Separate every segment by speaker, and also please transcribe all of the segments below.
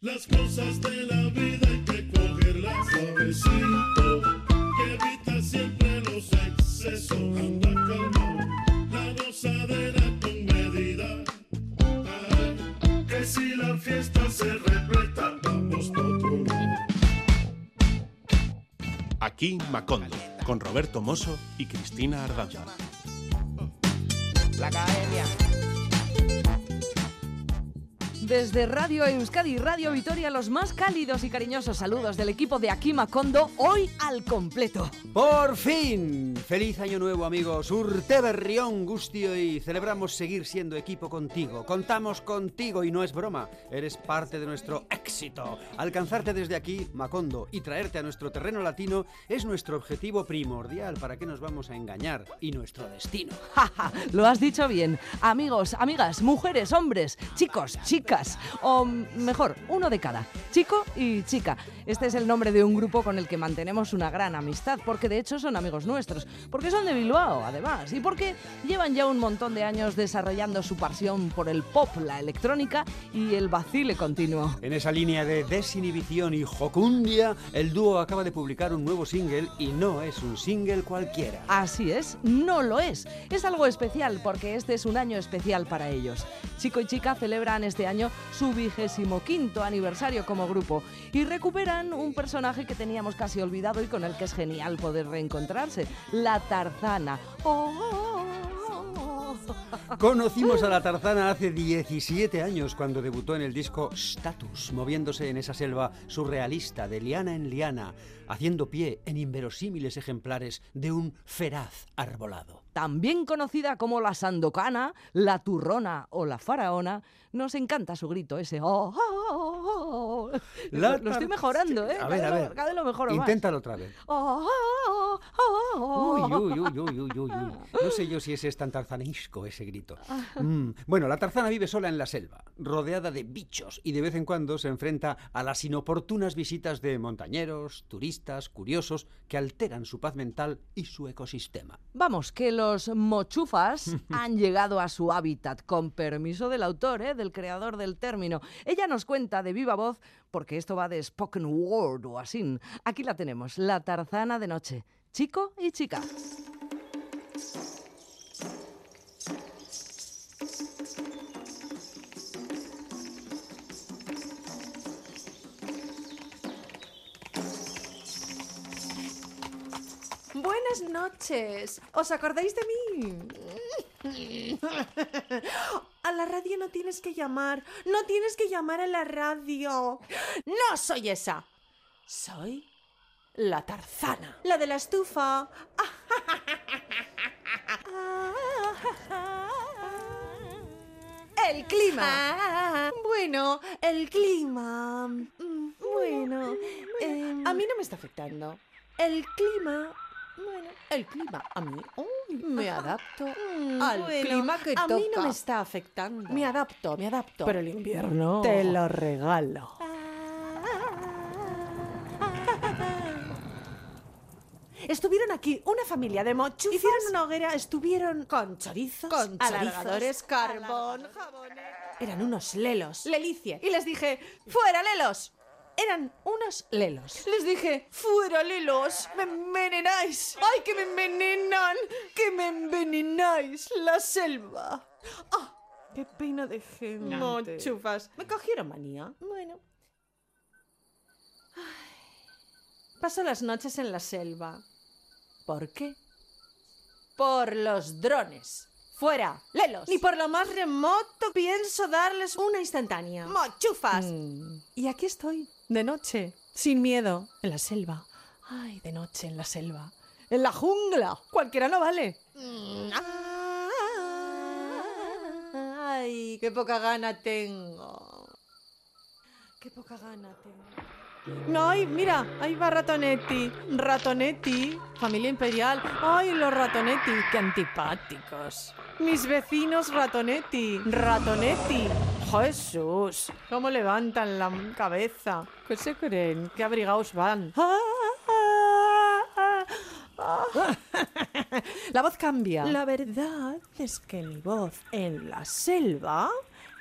Speaker 1: Las cosas de la vida hay que cogerlas suavecito, que evita siempre los excesos. Anda calmado, la gozadera con medida. Ay, que si la fiesta se repleta, vamos por otro lado.
Speaker 2: Aquí Macondo, con Roberto Mosso y Cristina Ardanza.
Speaker 3: La academia.
Speaker 4: Desde Radio Euskadi y Radio Vitoria, los más cálidos y cariñosos saludos del equipo de Aquí Macondo, hoy al completo.
Speaker 5: Por fin, feliz año nuevo amigos, Urte Berrión Gustio y celebramos seguir siendo equipo contigo. Contamos contigo y no es broma, eres parte de nuestro éxito. Alcanzarte desde aquí, Macondo, y traerte a nuestro terreno latino es nuestro objetivo primordial, para qué nos vamos a engañar, y nuestro destino.
Speaker 4: Lo has dicho bien. Amigos, amigas, mujeres, hombres, chicos, chicas, o mejor, uno de cada, chico y chica. Este es el nombre de un grupo con el que mantenemos una gran amistad, porque de hecho son amigos nuestros, porque son de Bilbao, además, y porque llevan ya un montón de años desarrollando su pasión por el pop, la electrónica y el vacile continuo.
Speaker 5: En esa línea de desinhibición y jocundia, el dúo acaba de publicar un nuevo single y no es un single cualquiera.
Speaker 4: Así es, no lo es. Es algo especial porque este es un año especial para ellos. Chico y chica celebran este año su vigésimo quinto aniversario como grupo y recuperan un personaje que teníamos casi olvidado y con el que es genial poder reencontrarse, la Tarzana.
Speaker 5: Conocimos a la Tarzana hace 17 años cuando debutó en el disco Status, moviéndose en esa selva surrealista de liana en liana, haciendo pie en inverosímiles ejemplares de un feraz arbolado.
Speaker 4: También conocida como la Sandocana, la Turrona o la Faraona, nos encanta su grito ese. Oh, oh, oh.
Speaker 5: La
Speaker 4: lo, lo estoy mejorando, ¿eh?
Speaker 5: A ver, a ver.
Speaker 4: Cada vez lo mejoro más.
Speaker 5: Inténtalo otra vez. Uy, uy, uy, uy, uy, uy, uy. No sé yo si ese es tan tarzanesco ese grito. Mm, Bueno, la tarzana vive sola en la selva, rodeada de bichos y de vez en cuando se enfrenta a las inoportunas visitas de montañeros, turistas, curiosos que alteran su paz mental y su ecosistema.
Speaker 4: Vamos, que los mochufas han llegado a su hábitat con permiso del autor, ¿eh? del creador del término. Ella nos cuenta de viva voz, porque esto va de spoken word o así. Aquí la tenemos, la tarzana de noche. Chico y chica.
Speaker 6: Buenas noches. ¿Os acordáis de mí? A la radio no tienes que llamar. No tienes que llamar a la radio. No soy esa. Soy la tarzana. La de la estufa. El clima. Bueno, el clima. Mm, Bueno, em, a mí no me está afectando. El clima. Bueno, el clima a mí. me adapto al
Speaker 3: bueno,
Speaker 6: clima que
Speaker 3: a
Speaker 6: toca.
Speaker 3: mí no me está afectando.
Speaker 6: Me adapto, me adapto.
Speaker 3: Pero el invierno
Speaker 6: te
Speaker 3: lo regalo.
Speaker 6: Estuvieron aquí una familia de mochufas. Hicieron una hoguera, estuvieron con chorizos,
Speaker 3: Con chorizos,
Speaker 6: carbón, jabones. Eran unos lelos. Lelicie. Y les dije, ¡fuera lelos! Eran unos lelos. Les dije, ¡fuera lelos! ¡Me envenenáis! ¡Ay, que me envenenan! ¡Que me envenenáis! ¡La selva! ¡Ah! ¡Qué pena de gente! Mochufas. Me cogieron manía. Bueno. Paso las noches en la selva. ¿Por qué? Por los drones. ¡Fuera! ¡Lelos! Ni por lo más remoto pienso darles una instantánea. ¡Mochufas! Y aquí estoy, de noche, sin miedo, en la selva. ¡Ay, de noche en la selva! ¡En la jungla! ¡Cualquiera no vale! ¡Ay, qué poca gana tengo! ¡Qué poca gana tengo! No, ay, mira, ahí va Ratonetti. Ratonetti, familia imperial. Ay, los Ratonetti, qué antipáticos. Mis vecinos Ratonetti, Ratonetti. Jesús, cómo levantan la cabeza. ¿Qué se creen? ¿Qué abrigados van? La voz cambia. La verdad es que mi voz en la selva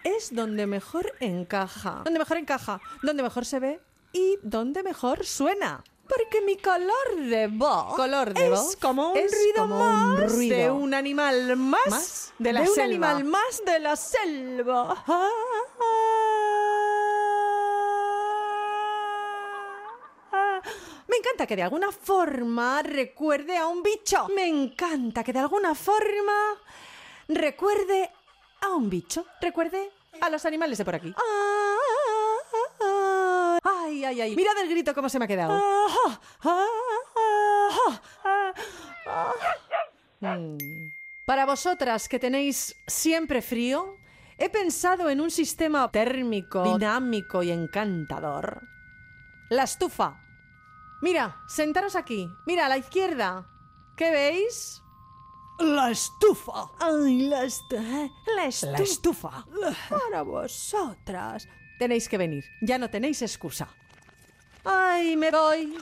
Speaker 6: es donde mejor encaja. Donde mejor encaja, donde mejor se ve y donde mejor suena. Porque mi color de voz,
Speaker 3: Color de
Speaker 6: es
Speaker 3: voz
Speaker 6: como un
Speaker 3: es
Speaker 6: ruido
Speaker 3: como un
Speaker 6: más
Speaker 3: ruido.
Speaker 6: de un animal más,
Speaker 3: Más
Speaker 6: de,
Speaker 3: de
Speaker 6: un
Speaker 3: selva.
Speaker 6: animal más de la selva. Me encanta que de alguna forma recuerde a un bicho. Me encanta que de alguna forma recuerde a un bicho. Recuerde a los animales de por aquí. Ay, ay, ay. Mirad el grito cómo se me ha quedado. Mm. Para vosotras que tenéis siempre frío, he pensado en un sistema térmico, dinámico y encantador. La estufa. Mira, sentaros aquí. Mira, a la izquierda. ¿Qué veis?
Speaker 3: La estufa.
Speaker 6: Ay, la, estu- la estufa.
Speaker 3: La estufa.
Speaker 6: Para vosotras. Tenéis que venir. Ya no tenéis excusa. Ay, me voy.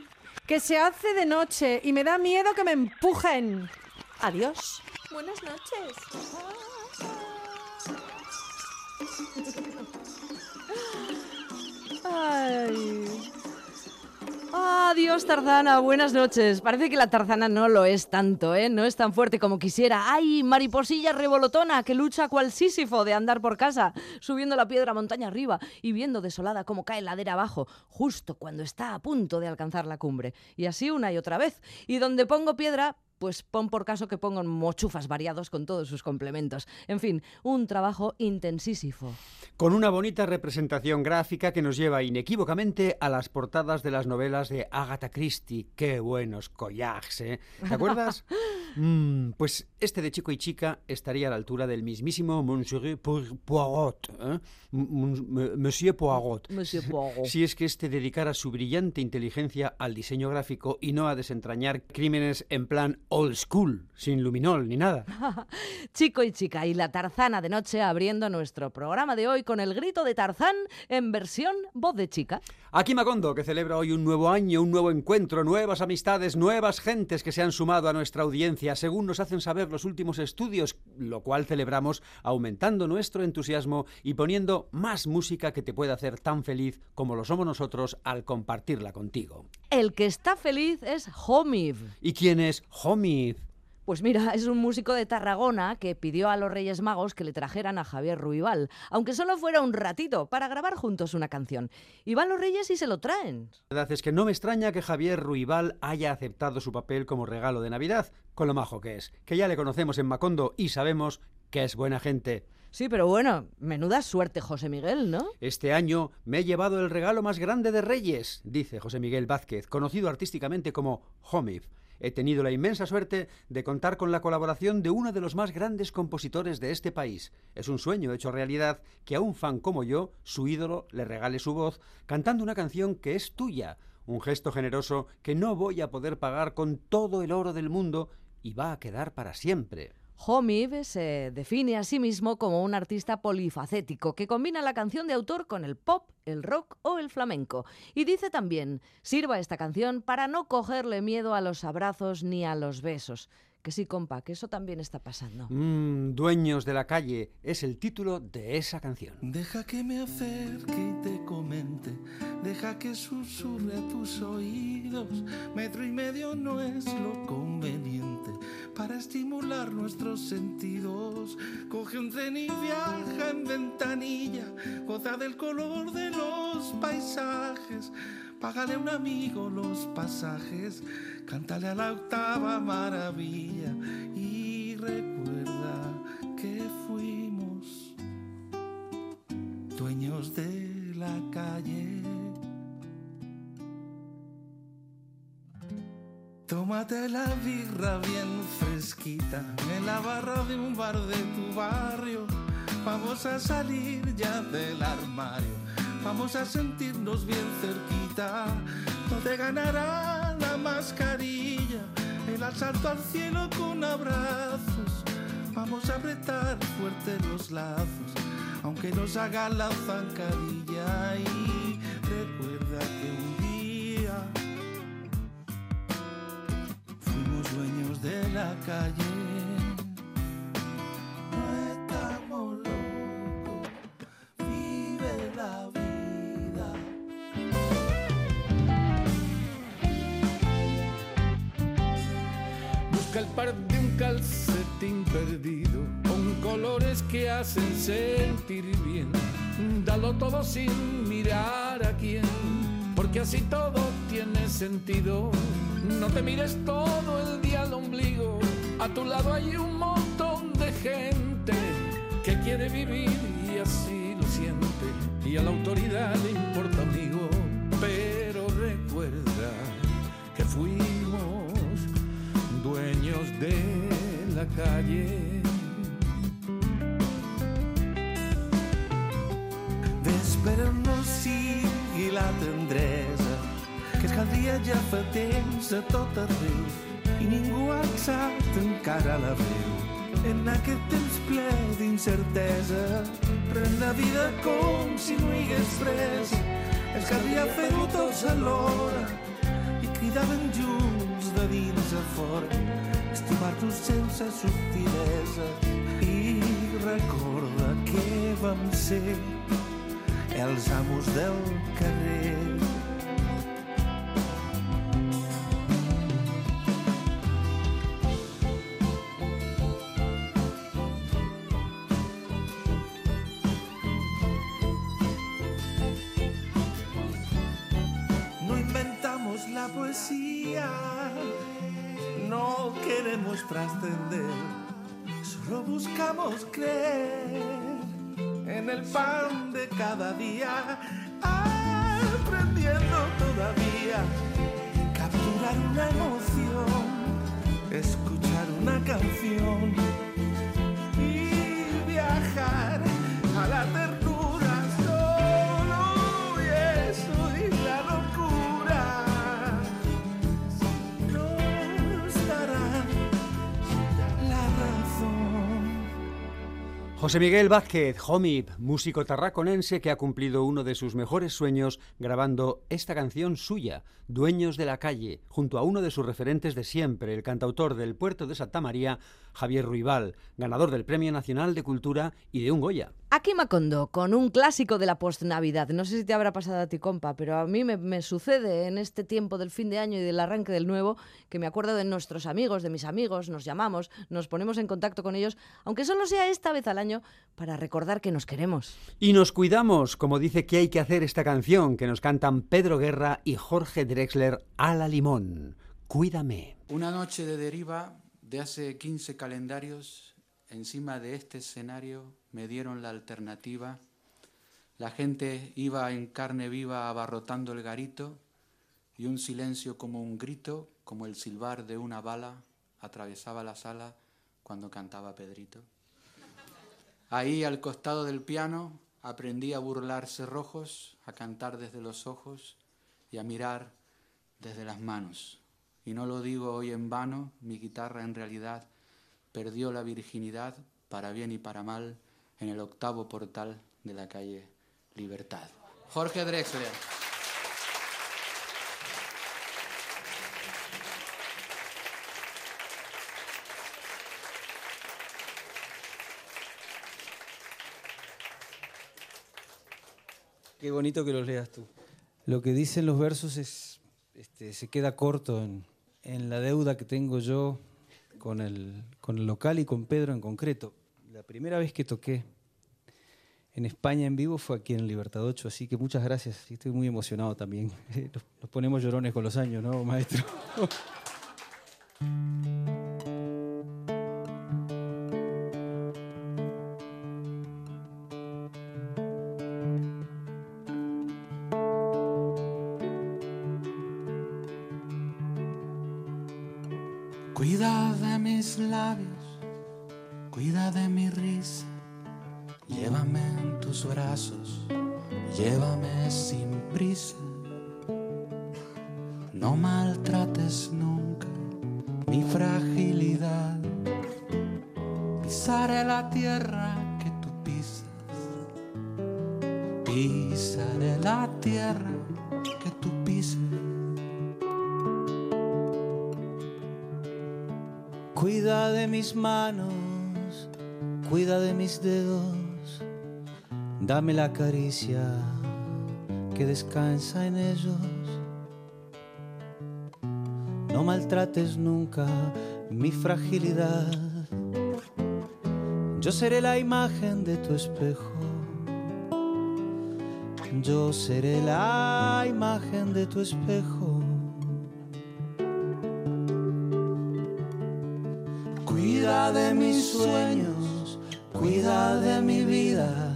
Speaker 6: Que se hace de noche y me da miedo que me empujen. Adiós. Buenas noches.
Speaker 4: Ay. Adiós, Tarzana. Buenas noches. Parece que la Tarzana no lo es tanto, ¿eh? No es tan fuerte como quisiera. ¡Ay, mariposilla revolotona que lucha cual Sísifo de andar por casa, subiendo la piedra montaña arriba y viendo desolada cómo cae ladera abajo, justo cuando está a punto de alcanzar la cumbre. Y así una y otra vez. Y donde pongo piedra, pues pon por caso que pongo mochufas variados con todos sus complementos. En fin, un trabajo intensísimo.
Speaker 5: Con una bonita representación gráfica que nos lleva inequívocamente a las portadas de las novelas de Agatha Christie. ¡Qué buenos collages, eh! ¿Te acuerdas? Mm, pues este de chico y chica estaría a la altura del mismísimo Monsieur Poirot. ¿eh? Monsieur Poirot.
Speaker 4: Monsieur Poirot.
Speaker 5: Si es que este dedicara su brillante inteligencia al diseño gráfico y no a desentrañar crímenes en plan old school, sin luminol ni nada.
Speaker 4: Chico y chica y la Tarzana de noche abriendo nuestro programa de hoy con el grito de Tarzán en versión voz de chica.
Speaker 5: Aquí Macondo, que celebra hoy un nuevo año, un nuevo encuentro, nuevas amistades, nuevas gentes que se han sumado a nuestra audiencia, según nos hacen saber los últimos estudios, lo cual celebramos aumentando nuestro entusiasmo y poniendo más música que te puede hacer tan feliz como lo somos nosotros al compartirla contigo.
Speaker 4: El que está feliz es Homiv.
Speaker 5: ¿Y quién es
Speaker 4: Pues mira, es un músico de Tarragona que pidió a los Reyes Magos que le trajeran a Javier Ruibal, aunque solo fuera un ratito, para grabar juntos una canción. Y van los Reyes y se lo traen.
Speaker 5: La verdad es que no me extraña que Javier Ruibal haya aceptado su papel como regalo de Navidad, con lo majo que es, que ya le conocemos en Macondo y sabemos que es buena gente.
Speaker 4: Sí, pero bueno, menuda suerte, José Miguel, ¿no?
Speaker 5: Este año me he llevado el regalo más grande de Reyes, dice José Miguel Vázquez, conocido artísticamente como Homif. He tenido la inmensa suerte de contar con la colaboración de uno de los más grandes compositores de este país. Es un sueño hecho realidad que a un fan como yo, su ídolo, le regale su voz cantando una canción que es tuya, un gesto generoso que no voy a poder pagar con todo el oro del mundo y va a quedar para siempre.
Speaker 4: Homiv se define a sí mismo como un artista polifacético que combina la canción de autor con el pop, el rock o el flamenco. Y dice también, sirva esta canción para no cogerle miedo a los abrazos ni a los besos. Que sí, compa, que eso también está pasando.
Speaker 5: Mm, Dueños de la calle es el título de esa canción.
Speaker 7: Deja que me acerque y te comente, deja que susurre a tus oídos. Metro y medio no es lo conveniente para estimular nuestros sentidos. Coge un tren y viaja en ventanilla, goza del color de los paisajes. Págale a un amigo los pasajes, cántale a la octava maravilla y recuerda que fuimos dueños de la calle. Tómate la birra bien fresquita en la barra de un bar de tu barrio. Vamos a salir ya del armario, vamos a sentirnos bien cerquita. No te ganará la mascarilla, el asalto al cielo con abrazos. Vamos a apretar fuerte los lazos, aunque nos haga la zancadilla. Y recuerda que un día fuimos dueños de la calle. No estamos locos,
Speaker 8: par de un calcetín perdido, con colores que hacen sentir bien. Dalo todo sin mirar a quién, porque así todo tiene sentido. No te mires todo el día al ombligo, a tu lado hay un montón de gente que quiere vivir y así lo siente, y a la autoridad le importa, amigo, pero recuerda que fuimos dueños de la calle.
Speaker 7: Vespera no sigui la tendresa que cada dia ja fa temps a tot arreu i ningú ha alçat encara la veu. En aquest temps ple d'incertesa pren la vida com si no hi hagués presa. Els que havia fet-ho tots alhora i cridaven junts de dins a fora estimar-nos sense subtilesa i recorda que vam ser els amos del carrer. Queremos trascender, solo buscamos creer en el pan de cada día, aprendiendo todavía, capturar una emoción, escuchar una canción
Speaker 5: José Miguel Vázquez, Homip, músico tarraconense que ha cumplido uno de sus mejores sueños grabando esta canción suya, Dueños de la Calle, junto a uno de sus referentes de siempre, el cantautor del puerto de Santa María, Javier Ruibal, ganador del Premio Nacional de Cultura y de un Goya.
Speaker 4: Aquí Macondo, con un clásico de la post-Navidad. No sé si te habrá pasado a ti, compa, pero a mí me, me sucede en este tiempo del fin de año y del arranque del nuevo que me acuerdo de nuestros amigos, de mis amigos, nos llamamos, nos ponemos en contacto con ellos, aunque solo sea esta vez al año, para recordar que nos queremos.
Speaker 5: Y nos cuidamos, como dice que hay que hacer esta canción que nos cantan Pedro Guerra y Jorge Drexler a la limón. Cuídame.
Speaker 9: Una noche de deriva de hace 15 calendarios, encima de este escenario me dieron la alternativa. La gente iba en carne viva abarrotando el garito y un silencio como un grito, como el silbar de una bala, atravesaba la sala cuando cantaba Pedrito. Ahí al costado del piano aprendí a burlarse rojos, a cantar desde los ojos y a mirar desde las manos. Y no lo digo hoy en vano, mi guitarra en realidad perdió la virginidad para bien y para mal en el octavo portal de la calle Libertad. Jorge Drexler.
Speaker 10: Qué bonito que los leas tú. Lo que dicen los versos es, este, se queda corto en, en la deuda que tengo yo con el, con el local y con Pedro en concreto. Primera vez que toqué en España en vivo fue aquí en Libertad 8, así que muchas gracias. Estoy muy emocionado también. Nos ponemos llorones con los años, ¿no, maestro? dame la caricia que descansa en ellos. No maltrates nunca
Speaker 9: mi fragilidad. Yo seré la imagen de tu espejo. Yo seré la imagen de tu espejo. Cuida de mis sueños, cuida de mi vida,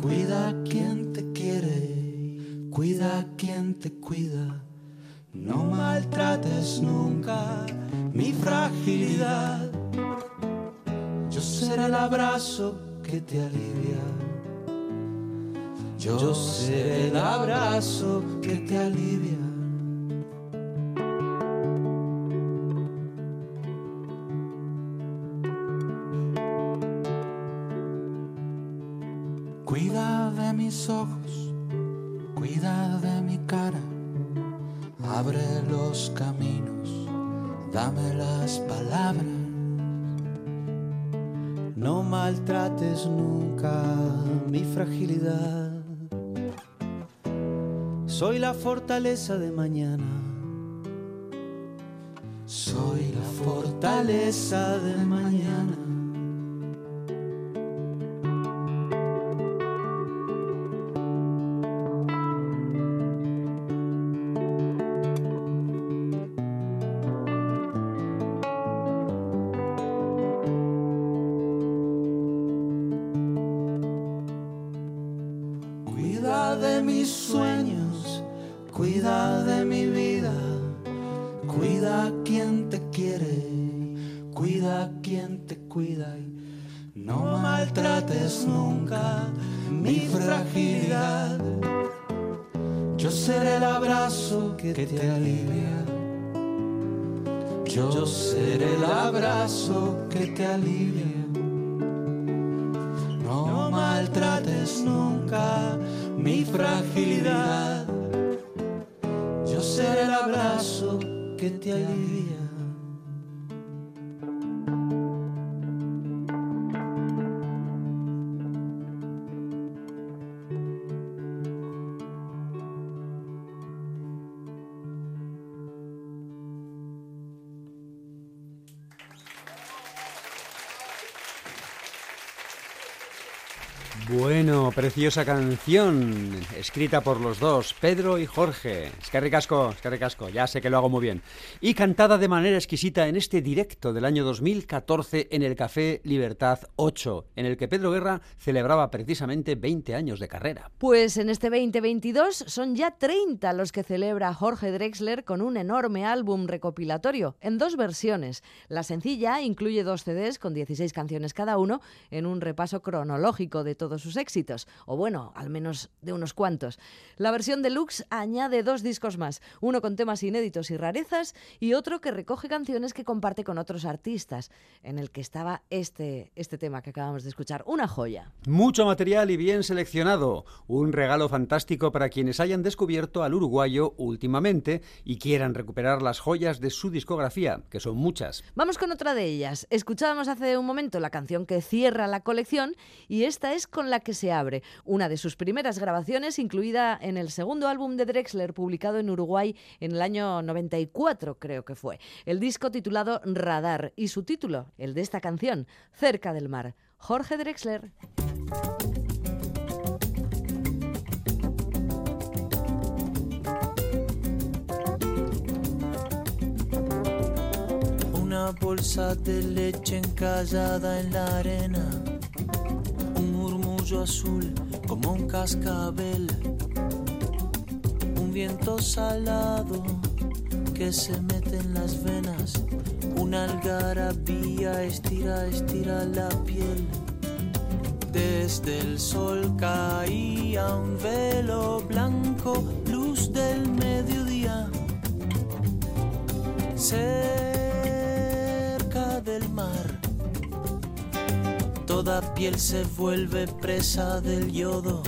Speaker 9: cuida quien te quiere, cuida quien te cuida. No maltrates nunca mi fragilidad. Yo seré el abrazo que te alivia. Yo seré el abrazo que te alivia. Fortaleza de mañana. Soy la fortaleza de mañana. Maltrates nunca mi fragilidad. Yo seré el abrazo que te alivia. Yo seré el abrazo que te alivia. No maltrates nunca mi fragilidad. Yo seré el abrazo que te alivia.
Speaker 5: Preciosa canción, escrita por los dos, Pedro y Jorge. Es que ricasco, es que ya sé que lo hago muy bien. Y cantada de manera exquisita en este directo del año 2014 en el Café Libertad 8, en el que Pedro Guerra celebraba precisamente 20 años de carrera.
Speaker 4: Pues en este 2022 son ya 30 los que celebra Jorge Drexler con un enorme álbum recopilatorio en dos versiones. La sencilla incluye dos CDs con 16 canciones cada uno en un repaso cronológico de todos sus éxitos, o bueno, al menos de unos cuantos. La versión deluxe añade dos discos más, uno con temas inéditos y rarezas y otro que recoge canciones que comparte con otros artistas, en el que estaba este, este tema que acabamos de escuchar, una joya.
Speaker 5: Mucho material y bien seleccionado. Un regalo fantástico para quienes hayan descubierto al uruguayo últimamente y quieran recuperar las joyas de su discografía, que son muchas.
Speaker 4: Vamos con otra de ellas. Escuchábamos hace un momento la canción que cierra la colección y esta es con la que se abre, una de sus primeras grabaciones incluida en el segundo álbum de Drexler publicado en Uruguay en el año 94, creo que fue. El disco titulado Radar y su título, el de esta canción, Cerca del mar. Jorge Drexler.
Speaker 11: Una bolsa de leche encallada en la arena, azul como un cascabel, un viento salado que se mete en las venas, una algarabía estira, estira la piel. Desde el sol caía un velo blanco, luz del mediodía. Cerca del mar, toda piel se vuelve presa del yodo,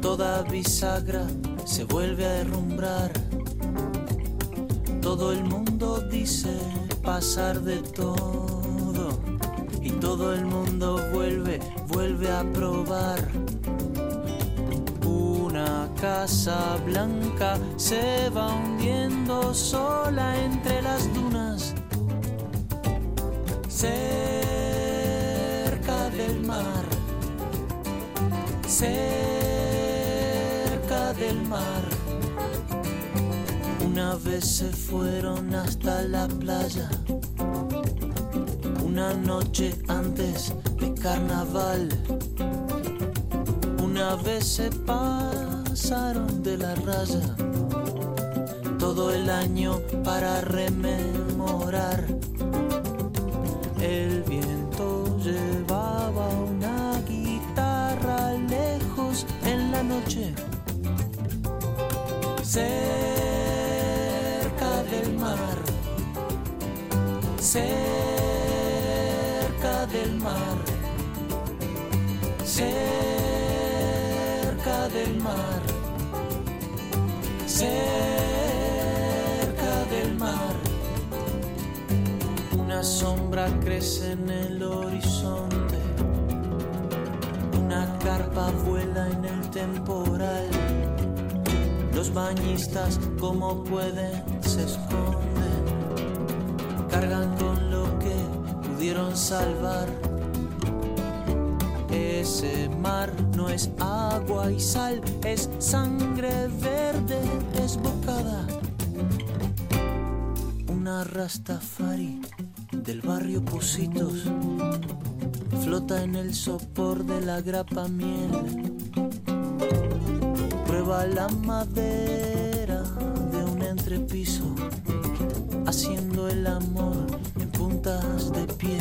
Speaker 11: toda bisagra se vuelve a herrumbrar. Todo el mundo dice pasar de todo y todo el mundo vuelve, vuelve a probar una casa blanca se va hundiendo sola entre las dunas. Cerca cerca del mar. Una vez se fueron hasta la playa, una noche antes de carnaval. Una vez se pasaron de la raya, todo el año para rememorar. El viento llevaba una noche. Cerca del mar, cerca del mar, cerca del mar, cerca del mar. Una sombra crece en el horizonte, carpa vuela en el temporal. Los bañistas como pueden se esconden, cargan con lo que pudieron salvar. Ese mar no es agua y sal, es sangre verde desbocada. Una rastafari del barrio Positos flota en el sopor de la grapa miel prueba la madera de un entrepiso, haciendo el amor en puntas de pie.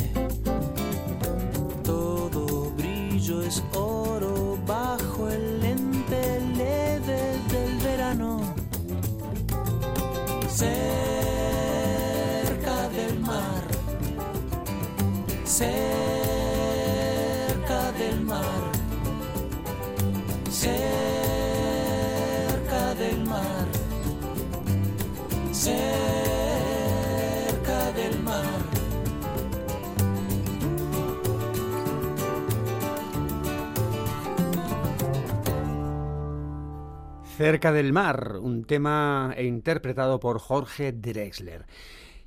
Speaker 11: Todo brillo es oro bajo el lente leve del verano. Cerca del mar, cerca cerca del mar. Cerca del mar,
Speaker 5: un tema interpretado por Jorge Drexler.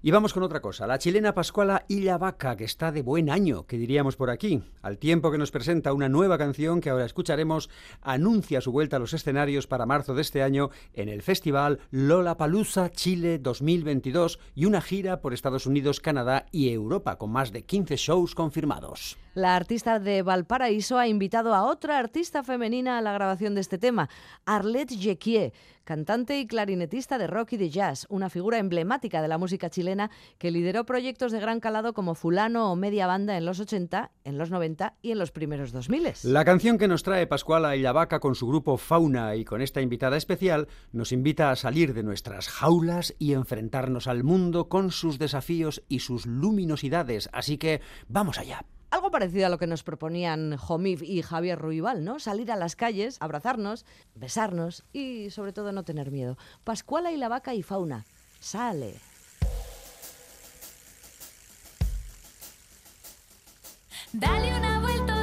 Speaker 5: Y vamos con otra cosa, la chilena Pascuala Vaca, que está de buen año, que diríamos por aquí. Al tiempo que nos presenta una nueva canción que ahora escucharemos, anuncia su vuelta a los escenarios para marzo de este año en el festival Lollapalooza Chile 2022 y una gira por Estados Unidos, Canadá y Europa, con más de 15 shows confirmados.
Speaker 4: La artista de Valparaíso ha invitado a otra artista femenina a la grabación de este tema, Arlette Jequier, cantante y clarinetista de rock y de jazz, una figura emblemática de la música chilena que lideró proyectos de gran calado como Fulano o Media Banda en los 80, en los 90 y en los primeros 2000.
Speaker 5: La canción que nos trae Pascuala Illavaca con su grupo Fauna y con esta invitada especial nos invita a salir de nuestras jaulas y enfrentarnos al mundo con sus desafíos y sus luminosidades. Así que vamos allá.
Speaker 4: Algo parecido a lo que nos proponían Jomif y Javier Ruibal, ¿no? Salir a las calles, abrazarnos, besarnos y sobre todo no tener miedo. Pascuala y la vaca y fauna. Sale.
Speaker 12: Dale una vuelta,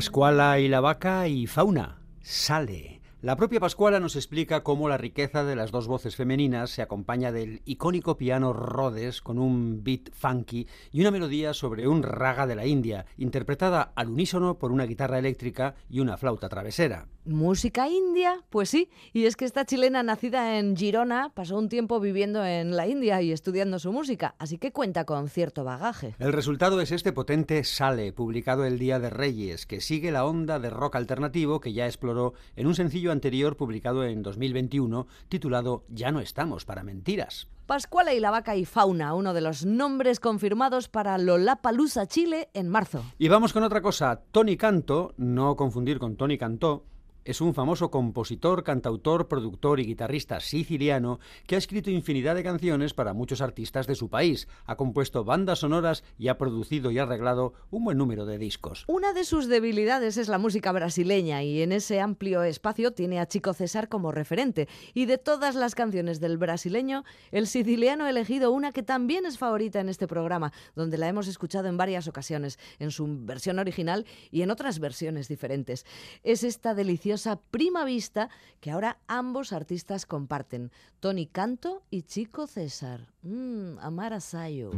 Speaker 5: Pascuala y la vaca y fauna. Sale. La propia Pascuala nos explica cómo la riqueza de las dos voces femeninas se acompaña del icónico piano Rhodes con un beat funky y una melodía sobre un raga de la India, interpretada al unísono por una guitarra eléctrica y una flauta travesera.
Speaker 4: ¿Música india? Pues sí, y es que esta chilena nacida en Girona pasó un tiempo viviendo en la India y estudiando su música, así que cuenta con cierto bagaje.
Speaker 5: El resultado es este potente Sale, publicado el Día de Reyes, que sigue la onda de rock alternativo que ya exploró en un sencillo anterior publicado en 2021 titulado Ya no estamos para mentiras.
Speaker 4: Pascuala y la vaca y fauna, uno de los nombres confirmados para Lollapalooza Chile en marzo.
Speaker 5: Y vamos con otra cosa, Tony Canto, no confundir con Tony Cantó, es un famoso compositor, cantautor, productor y guitarrista siciliano que ha escrito infinidad de canciones para muchos artistas de su país, ha compuesto bandas sonoras y ha producido y arreglado un buen número de discos.
Speaker 4: Una de sus debilidades es la música brasileña y en ese amplio espacio tiene a Chico César como referente. Y de todas las canciones del brasileño, el siciliano ha elegido una que también es favorita en este programa, donde la hemos escuchado en varias ocasiones, en su versión original y en otras versiones diferentes. Es esta deliciosa Prima Vista que ahora ambos artistas comparten, Tony Canto y Chico César. Mmm, Amar a Sayo.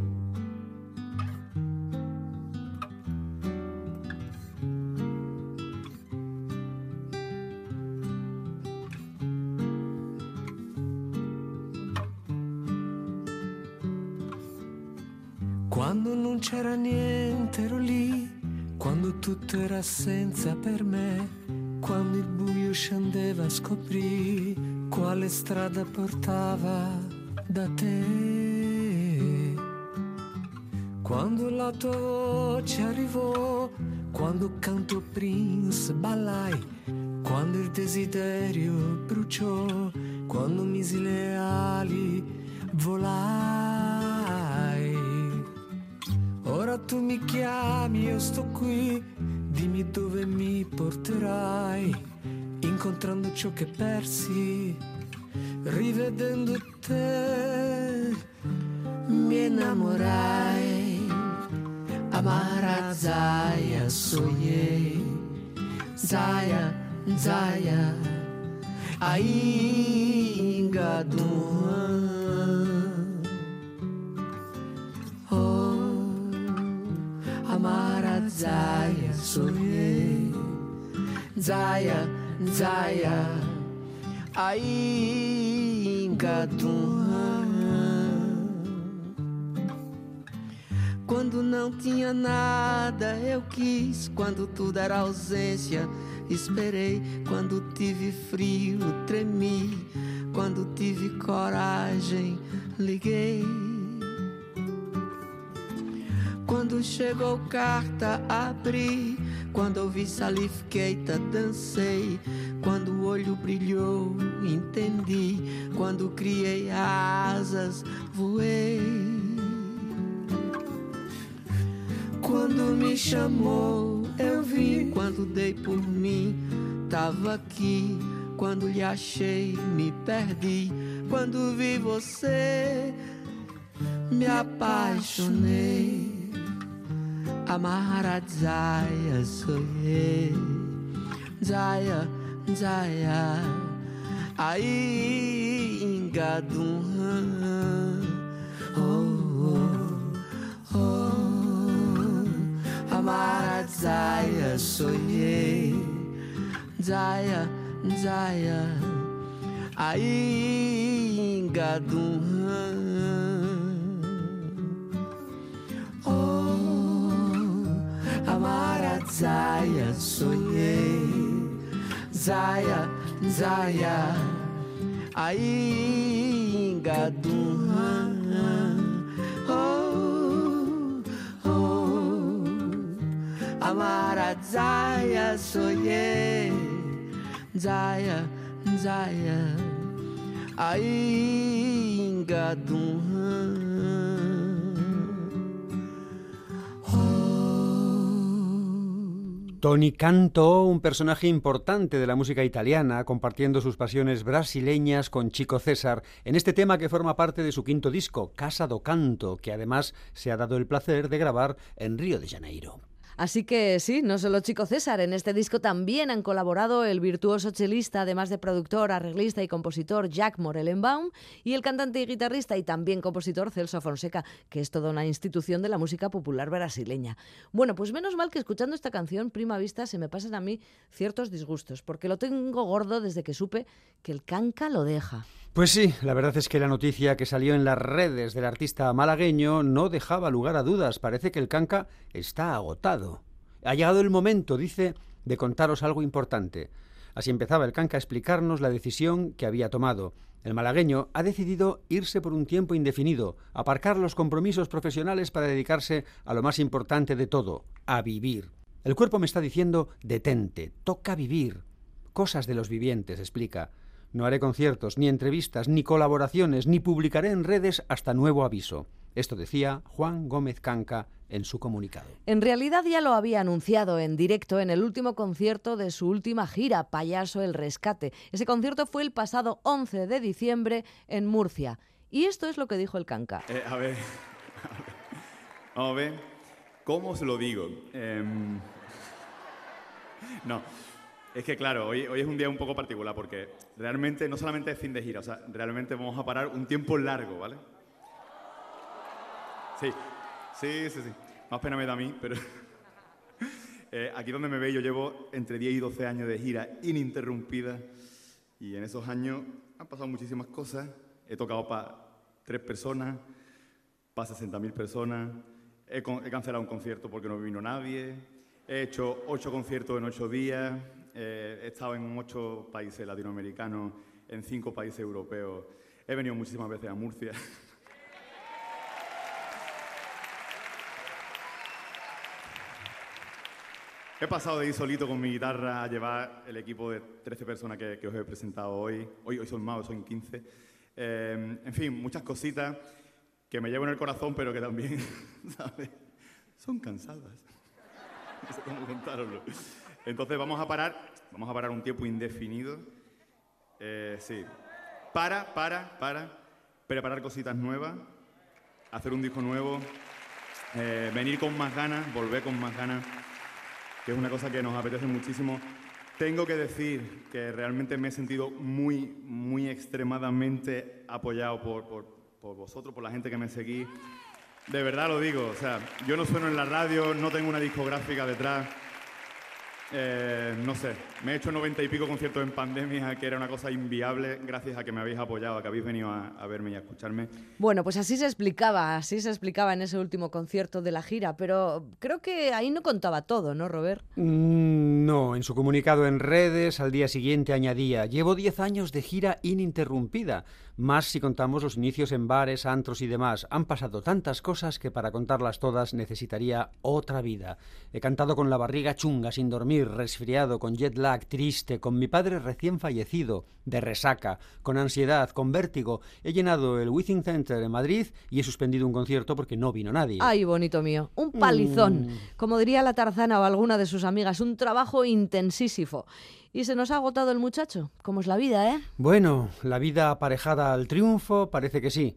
Speaker 13: Quando non c'era niente ero lì, quando tutto era senza per me, quando il buio scendeva scoprì quale strada portava da te. Quando la tua voce arrivò, quando canto Prince ballai, quando il desiderio bruciò, quando misi le ali volai. Ora tu mi chiami, io sto qui, dimmi dove mi porterai, incontrando ciò che persi, rivedendo te, mi innamorai, amara Zaya sognei, Zaya, Zaya, ainda Oh, Zaya, Zaya, ainda Quando não tinha nada, eu quis. Quando tudo era ausência, esperei. Quando tive frio, tremi. Quando tive coragem, liguei. Quando chegou carta, abri. Quando ouvi Salif Keita, dancei. Quando o olho brilhou, entendi. Quando criei asas, voei. Quando me chamou, eu vim. Quando dei por mim, tava aqui. Quando lhe achei, me perdi. Quando vi você, me apaixonei. Amara Jaya Sohe zaya zaya, Ai Ingadun Oh Oh Oh. Amara zaya, Sohe Ai Ingadun Amara Zaya, sonhei. Zaya, Zaya, aí engadum. Oh, oh, Amara Zaya, sonhei. Zaya, Zaya, aí engadum.
Speaker 5: Tony Canto, un personaje importante de la música italiana, compartiendo sus pasiones brasileñas con Chico César en este tema que forma parte de su quinto disco, Casa do Canto, que además se ha dado el placer de grabar en Río de Janeiro.
Speaker 4: Así que sí, no solo Chico César, en este disco también han colaborado el virtuoso chelista, además de productor, arreglista y compositor Jack Morellenbaum y el cantante y guitarrista y también compositor Celso Fonseca, que es toda una institución de la música popular brasileña. Bueno, pues menos mal que escuchando esta canción, prima vista, se me pasan a mí ciertos disgustos, porque lo tengo gordo desde que supe que el canca lo deja.
Speaker 5: Pues sí, la verdad es que la noticia que salió en las redes del artista malagueño no dejaba lugar a dudas. Parece que el canca está agotado. Ha llegado el momento, dice, de contaros algo importante. Así empezaba el canca a explicarnos la decisión que había tomado. El malagueño ha decidido irse por un tiempo indefinido, aparcar los compromisos profesionales para dedicarse a lo más importante de todo, a vivir. El cuerpo me está diciendo, detente, toca vivir. Cosas de los vivientes, explica. No haré conciertos, ni entrevistas, ni colaboraciones, ni publicaré en redes hasta nuevo aviso. Esto decía Juan Gómez Canca en su comunicado.
Speaker 4: En realidad ya lo había anunciado en directo en el último concierto de su última gira, Payaso el Rescate. Ese concierto fue el pasado 11 de diciembre en Murcia. Y esto es lo que dijo el Canca.
Speaker 14: Eh, a ver, vamos a ver, ¿cómo os lo digo? Em, no, es que claro, hoy, hoy es un día un poco particular porque realmente no solamente es fin de gira, o sea, realmente vamos a parar un tiempo largo, ¿vale? Sí, sí, sí, sí. Más pena me da a mí, pero eh, aquí donde me veis yo llevo entre 10 y 12 años de gira ininterrumpida y en esos años han pasado muchísimas cosas. He tocado para tres personas, para 60.000 personas, he, he cancelado un concierto porque no vino nadie, he hecho ocho conciertos en ocho días, eh, he estado en ocho países latinoamericanos, en cinco países europeos, he venido muchísimas veces a Murcia. He pasado de ir solito con mi guitarra a llevar el equipo de 13 personas que, que os he presentado hoy. Hoy, hoy son más, son 15. Eh, en fin, muchas cositas que me llevo en el corazón, pero que también, ¿sabes? Son cansadas. No sé cómo contároslo. Entonces vamos a parar, vamos a parar un tiempo indefinido. Eh, sí. Para, para, para preparar cositas nuevas, hacer un disco nuevo, eh, venir con más ganas, volver con más ganas que es una cosa que nos apetece muchísimo. Tengo que decir que realmente me he sentido muy, muy extremadamente apoyado por, por- por vosotros, por la gente que me seguís. De verdad lo digo, o sea, yo no sueno en la radio, no tengo una discográfica detrás. Eh, no sé, me he hecho noventa y pico conciertos en pandemia, que era una cosa inviable, gracias a que me habéis apoyado, a que habéis venido a, a verme y a escucharme.
Speaker 4: Bueno, pues así se explicaba, así se explicaba en ese último concierto de la gira, pero creo que ahí no contaba todo, ¿no, Robert?
Speaker 5: Mm, No, en su comunicado en redes al día siguiente añadía, llevo 10 años de gira ininterrumpida, más si contamos los inicios en bares, antros y demás. Han pasado tantas cosas que para contarlas todas necesitaría otra vida. He cantado con la barriga chunga, sin dormir, resfriado, con jet lag, triste, con mi padre recién fallecido, de resaca, con ansiedad, con vértigo. He llenado el Withing Center en Madrid y he suspendido un concierto porque no vino nadie.
Speaker 4: Ay, bonito mío, un palizón.
Speaker 5: Mm.
Speaker 4: Como diría la Tarzana o alguna de sus amigas, un trabajo intensísimo. Y se nos ha agotado el muchacho, como es la vida, ¿eh?
Speaker 5: Bueno, la vida aparejada al triunfo parece que sí.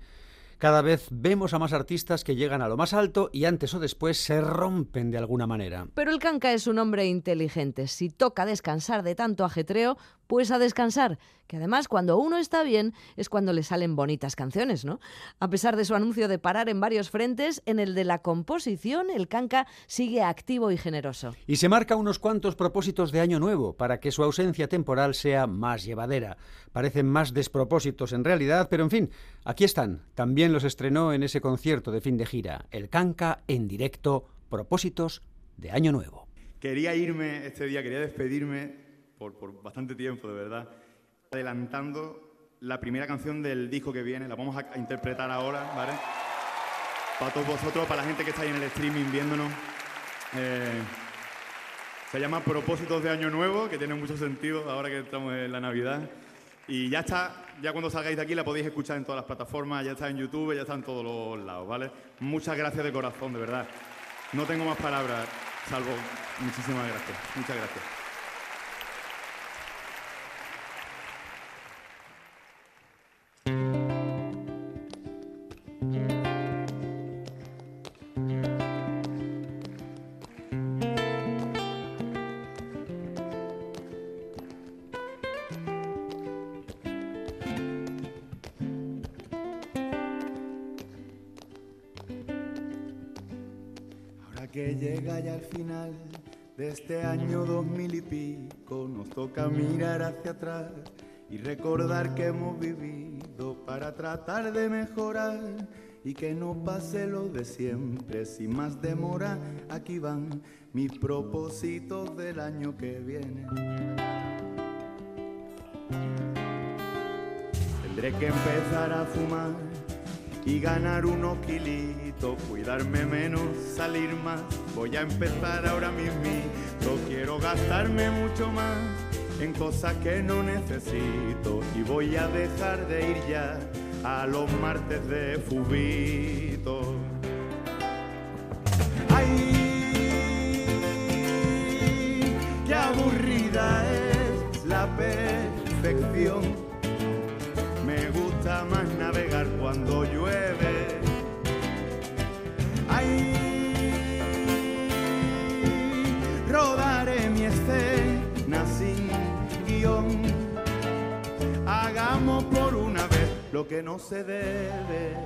Speaker 5: Cada vez vemos a más artistas que llegan a lo más alto y antes o después se rompen de alguna manera.
Speaker 4: Pero el canca es un hombre inteligente. Si toca descansar de tanto ajetreo, pues a descansar. Que además, cuando uno está bien, es cuando le salen bonitas canciones, ¿no? A pesar de su anuncio de parar en varios frentes, en el de la composición, el canca sigue activo y generoso.
Speaker 5: Y se marca unos cuantos propósitos de año nuevo para que su ausencia temporal sea más llevadera. Parecen más despropósitos en realidad, pero en fin, aquí están. También los estrenó en ese concierto de fin de gira. El canca en directo, propósitos de año nuevo.
Speaker 14: Quería irme este día, quería despedirme por, por bastante tiempo, de verdad, adelantando la primera canción del disco que viene. La vamos a, interpretar ahora, ¿vale? Para todos vosotros, para la gente que está ahí en el streaming viéndonos. Eh, se llama Propósitos de Año Nuevo, que tiene mucho sentido ahora que estamos en la Navidad. Y ya está, ya cuando salgáis de aquí la podéis escuchar en todas las plataformas, ya está en YouTube, ya está en todos los lados, ¿vale? Muchas gracias de corazón, de verdad. No tengo más palabras, salvo muchísimas gracias. Muchas gracias. Que llega ya al final de este año dos mil y pico, nos toca mirar hacia atrás y recordar que hemos vivido para tratar de mejorar y que no pase lo de siempre sin más demora. Aquí van mis propósitos del año que viene. Tendré que empezar a fumar y ganar unos kilitos, cuidarme menos, salir más. Voy a empezar ahora mismo, quiero gastarme mucho más en cosas que no necesito y voy a dejar de ir ya a los martes de fubito. ¡Ay! ¡Qué aburrida es la perfección! Lo que no se debe.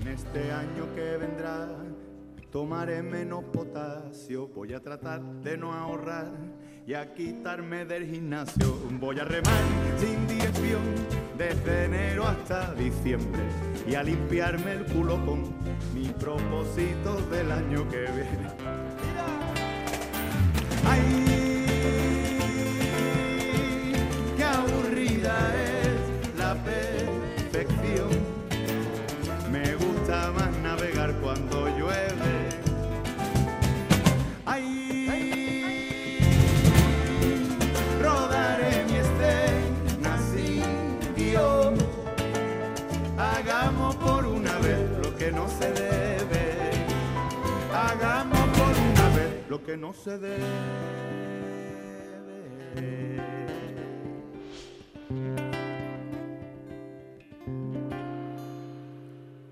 Speaker 14: En este año que vendrá tomaré menos potasio, voy a tratar de no ahorrar y a quitarme del gimnasio. Voy a remar sin dirección desde enero hasta diciembre y a limpiarme el culo con mis propósitos del año que viene. ¡Ay! Que no se debe.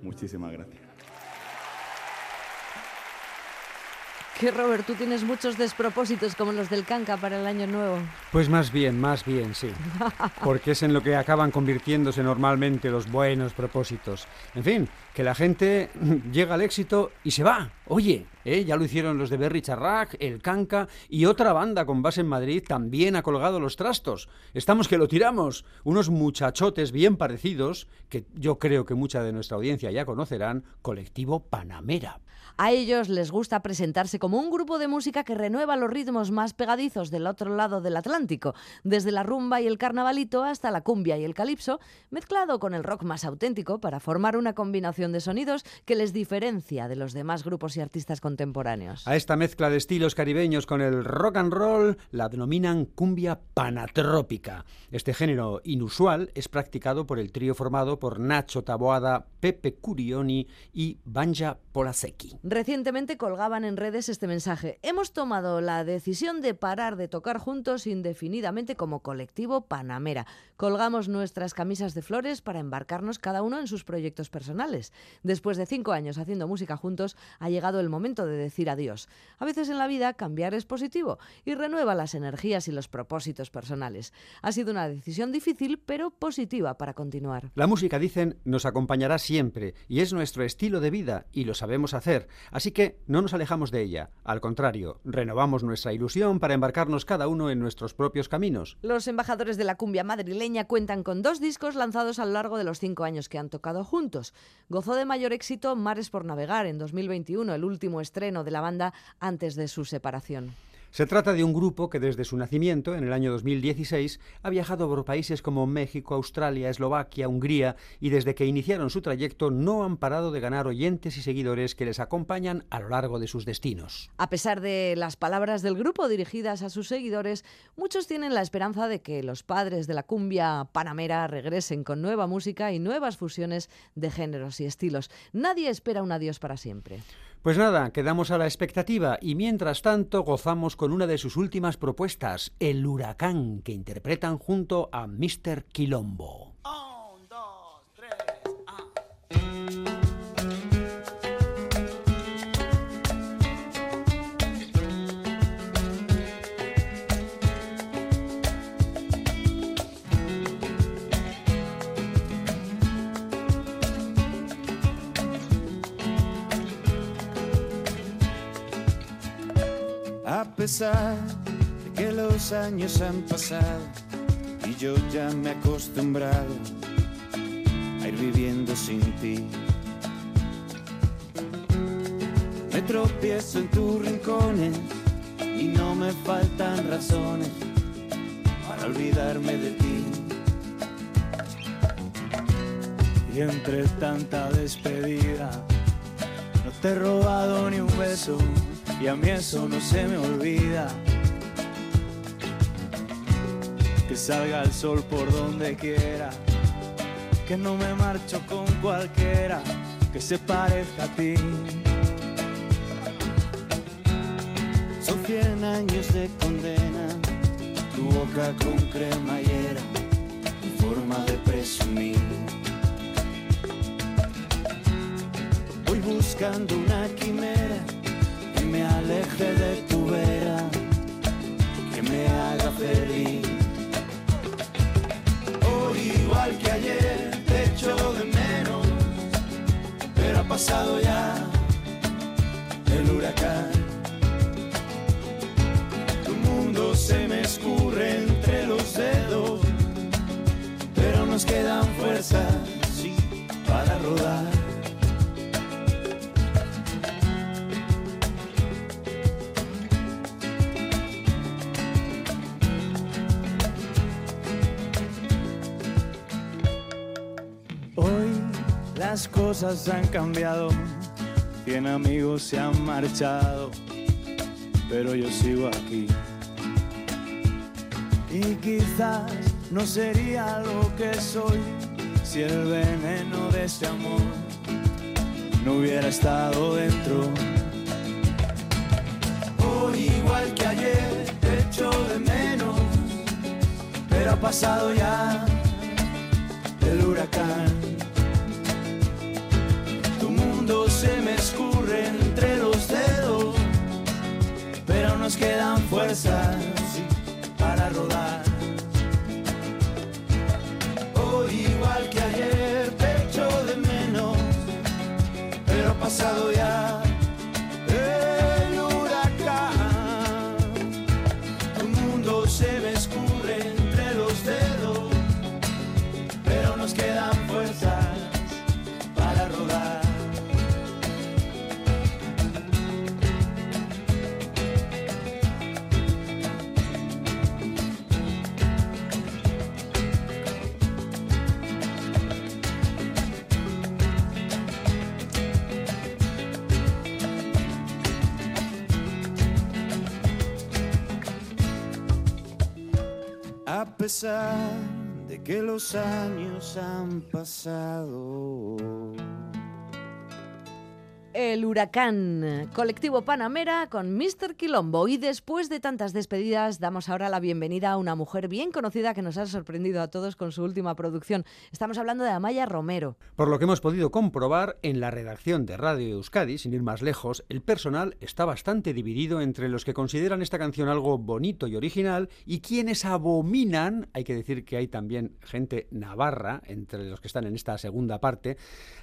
Speaker 14: Muchísimas gracias.
Speaker 4: Que Robert, tú tienes muchos despropósitos como los del Canca para el año nuevo.
Speaker 5: Pues más bien, más bien, sí. Porque es en lo que acaban convirtiéndose normalmente los buenos propósitos. En fin, que la gente llega al éxito y se va. Oye, ¿eh? ya lo hicieron los de Berry Charrac, el Canca y otra banda con base en Madrid también ha colgado los trastos. Estamos que lo tiramos. Unos muchachotes bien parecidos, que yo creo que mucha de nuestra audiencia ya conocerán, colectivo Panamera.
Speaker 4: A ellos les gusta presentarse como un grupo de música que renueva los ritmos más pegadizos del otro lado del Atlántico, desde la rumba y el carnavalito hasta la cumbia y el calipso, mezclado con el rock más auténtico para formar una combinación de sonidos que les diferencia de los demás grupos y artistas contemporáneos.
Speaker 5: A esta mezcla de estilos caribeños con el rock and roll la denominan cumbia panatrópica. Este género inusual es practicado por el trío formado por Nacho Taboada, Pepe Curioni y Banja Polasecki.
Speaker 4: Recientemente colgaban en redes este mensaje. Hemos tomado la decisión de parar de tocar juntos indefinidamente como colectivo Panamera. Colgamos nuestras camisas de flores para embarcarnos cada uno en sus proyectos personales. Después de cinco años haciendo música juntos, ha llegado el momento de decir adiós. A veces en la vida cambiar es positivo y renueva las energías y los propósitos personales. Ha sido una decisión difícil, pero positiva para continuar.
Speaker 5: La música, dicen, nos acompañará siempre y es nuestro estilo de vida y lo sabemos hacer. Así que no nos alejamos de ella. Al contrario, renovamos nuestra ilusión para embarcarnos cada uno en nuestros propios caminos.
Speaker 4: Los embajadores de la cumbia madrileña cuentan con dos discos lanzados a lo largo de los cinco años que han tocado juntos. Gozó de mayor éxito Mares por Navegar en 2021, el último estreno de la banda antes de su separación.
Speaker 5: Se trata de un grupo que desde su nacimiento, en el año 2016, ha viajado por países como México, Australia, Eslovaquia, Hungría y desde que iniciaron su trayecto no han parado de ganar oyentes y seguidores que les acompañan a lo largo de sus destinos.
Speaker 4: A pesar de las palabras del grupo dirigidas a sus seguidores, muchos tienen la esperanza de que los padres de la cumbia panamera regresen con nueva música y nuevas fusiones de géneros y estilos. Nadie espera un adiós para siempre.
Speaker 5: Pues nada, quedamos a la expectativa y mientras tanto gozamos con una de sus últimas propuestas, El Huracán, que interpretan junto a Mr. Quilombo.
Speaker 11: De que los años han pasado y yo ya me he acostumbrado a ir viviendo sin ti. Me tropiezo en tus rincones y no me faltan razones para olvidarme de ti. Y entre tanta despedida, no te he robado ni un beso y a mí eso no se me olvida. Que salga el sol por donde quiera, que no me marcho con cualquiera que se parezca a ti. Son cien años de condena, tu boca con cremallera, mi forma de presumir. Voy buscando una quimera me aleje de tu vera, que me haga feliz. Hoy igual que ayer te echo de menos, pero ha pasado ya el huracán. Las cosas han cambiado, cien amigos se han marchado, pero yo sigo aquí. Y quizás no sería lo que soy si el veneno de este amor no hubiera estado dentro. Hoy igual que ayer te echo de menos, pero ha pasado ya el huracán. Se me escurre entre los dedos, pero nos quedan fuerzas para rodar. Hoy igual que ayer te echo de menos, pero pasado ya pesar de que los años han pasado.
Speaker 4: El huracán, colectivo Panamera con Mr. Quilombo. Y después de tantas despedidas, damos ahora la bienvenida a una mujer bien conocida que nos ha sorprendido a todos con su última producción. Estamos hablando de Amaya Romero.
Speaker 5: Por lo que hemos podido comprobar en la redacción de Radio Euskadi, sin ir más lejos, el personal está bastante dividido entre los que consideran esta canción algo bonito y original y quienes abominan, hay que decir que hay también gente navarra entre los que están en esta segunda parte,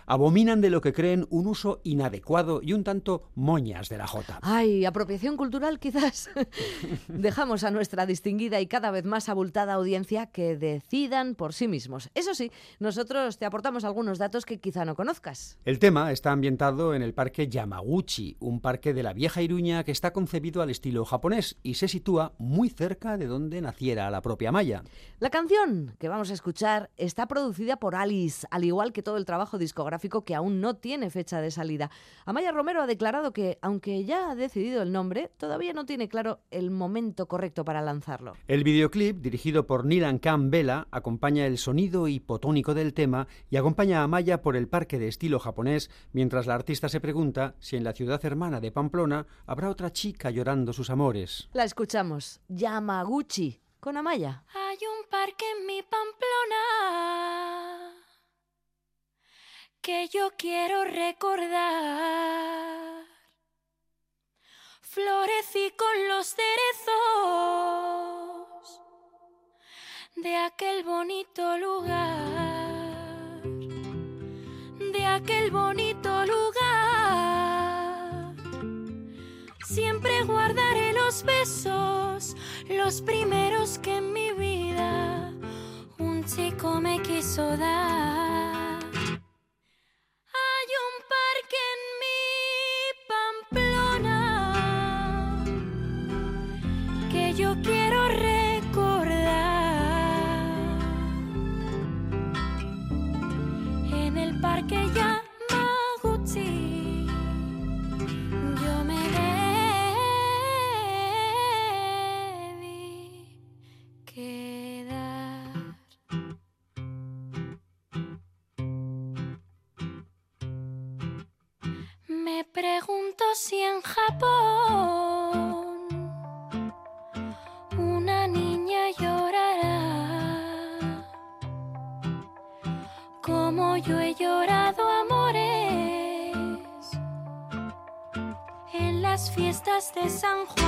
Speaker 5: abominan de lo que creen un uso inadecuado y un tanto moñas de la Jota.
Speaker 4: Ay, apropiación cultural quizás. Dejamos a nuestra distinguida y cada vez más abultada audiencia que decidan por sí mismos. Eso sí, nosotros te aportamos algunos datos que quizá no conozcas.
Speaker 5: El tema está ambientado en el parque Yamaguchi, un parque de la vieja Iruña que está concebido al estilo japonés y se sitúa muy cerca de donde naciera la propia Maya.
Speaker 4: La canción que vamos a escuchar está producida por Alice, al igual que todo el trabajo discográfico que aún no tiene fecha de salida. Amaya Romero ha declarado que, aunque ya ha decidido el nombre, todavía no tiene claro el momento correcto para lanzarlo.
Speaker 5: El videoclip, dirigido por Nilan Khan Vela, acompaña el sonido hipotónico del tema y acompaña a Maya por el parque de estilo japonés, mientras la artista se pregunta si en la ciudad hermana de Pamplona habrá otra chica llorando sus amores.
Speaker 4: La escuchamos. Yamaguchi, con Amaya.
Speaker 12: Hay un parque en mi Pamplona que yo quiero recordar. Florecí con los cerezos de aquel bonito lugar, de aquel bonito lugar. Siempre guardaré los besos, los primeros que en mi vida un chico me quiso dar.
Speaker 5: ah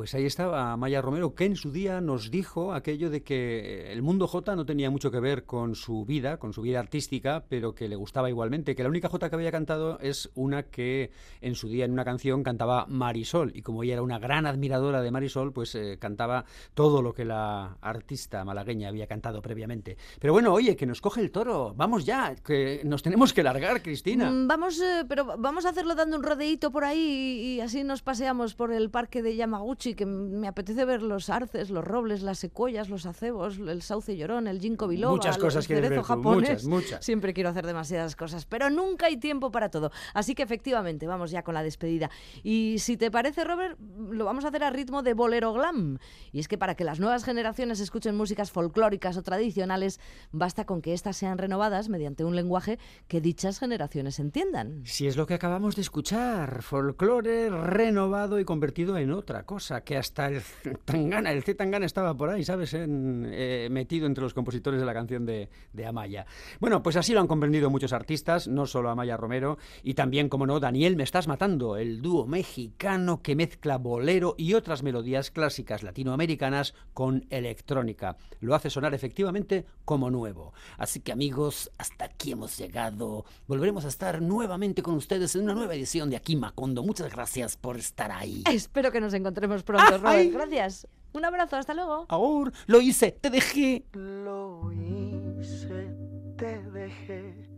Speaker 5: pues ahí estaba Maya Romero, que en su día nos dijo aquello de que el mundo J no tenía mucho que ver con su vida, con su vida artística, pero que le gustaba igualmente, que la única J que había cantado es una que en su día en una canción cantaba Marisol, y como ella era una gran admiradora de Marisol, pues eh, cantaba todo lo que la artista malagueña había cantado previamente. Pero bueno, oye, que nos coge el toro, vamos ya, que nos tenemos que largar, Cristina.
Speaker 4: Mm, Vamos, eh, pero vamos a hacerlo dando un rodeíto por ahí y así nos paseamos por el parque de Yamaguchi, que me apetece ver los arces, los robles, las secuoyas, los acebos, el sauce llorón, el ginkgo biloba,
Speaker 5: Muchas cosas
Speaker 4: el cerezo japonés.
Speaker 5: muchas, muchas.
Speaker 4: Siempre quiero hacer demasiadas cosas, pero nunca hay tiempo para todo. Así que efectivamente, vamos ya con la despedida. Y si te parece, Robert, lo vamos a hacer a ritmo de bolero glam. Y es que para que las nuevas generaciones escuchen músicas folclóricas o tradicionales, basta con que éstas sean renovadas mediante un lenguaje que dichas generaciones entiendan.
Speaker 5: Si es lo que acabamos de escuchar, folclore renovado y convertido en otra cosa, que hasta el Tangana, el C Tangana estaba por ahí, ¿sabes? En, eh, metido entre los compositores de la canción de, de Amaya. Bueno, pues así lo han comprendido muchos artistas, no solo Amaya Romero, y también, como no, Daniel Me Estás Matando, el dúo mexicano que mezcla bolero y otras melodías clásicas latinoamericanas con electrónica. Lo hace sonar efectivamente como nuevo. Así que amigos, hasta aquí hemos llegado. Volveremos a estar nuevamente con ustedes en una nueva edición de Aquí Macondo. Muchas gracias por estar ahí.
Speaker 4: Espero que nos encontremos pronto, Robert.
Speaker 5: Ay.
Speaker 4: Gracias. Un abrazo, hasta luego.
Speaker 5: Ahora lo hice, te dejé.
Speaker 15: Lo hice, te dejé,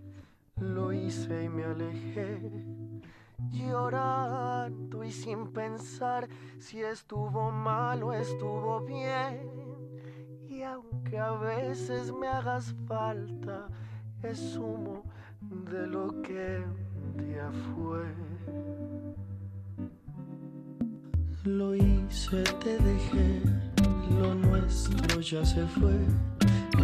Speaker 15: lo hice y me alejé, llorando y sin pensar si estuvo mal o estuvo bien. Y aunque a veces me hagas falta, es humo de lo que un día fue. Lo hice, te dejé, lo nuestro ya se fue.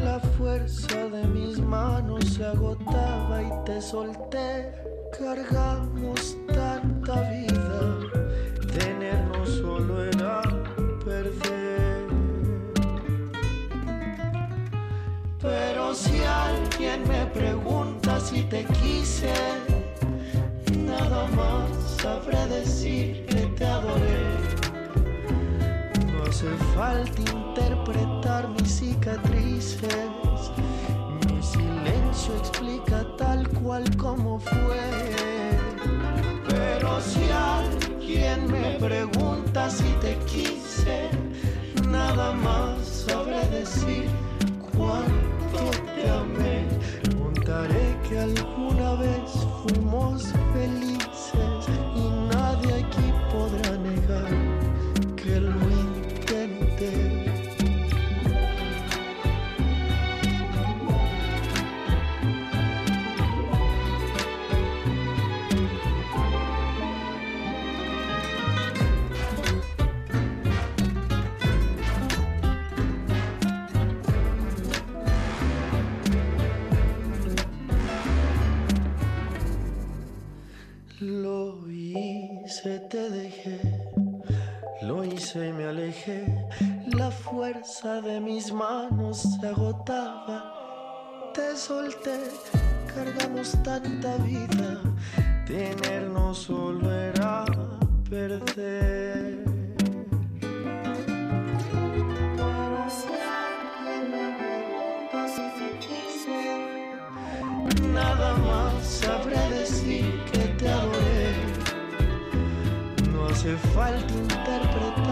Speaker 15: La fuerza de mis manos se agotaba y te solté. Cargamos tanta vida, tenernos solo era perder. Pero si alguien me pregunta si te quise, nada más sabré decir que te adoré. Hace falta interpretar mis cicatrices. Mi silencio explica tal cual como fue. Pero si alguien me pregunta así te quise, nada más sabré decir cuánto te amé. Contaré que alguna vez fuimos felices Lo hice, te dejé, lo hice y me alejé. La fuerza de mis manos se agotaba. Te solté, cargamos tanta vida. Tenernos solo era perder. Nada más sabré decir hace falta interpretar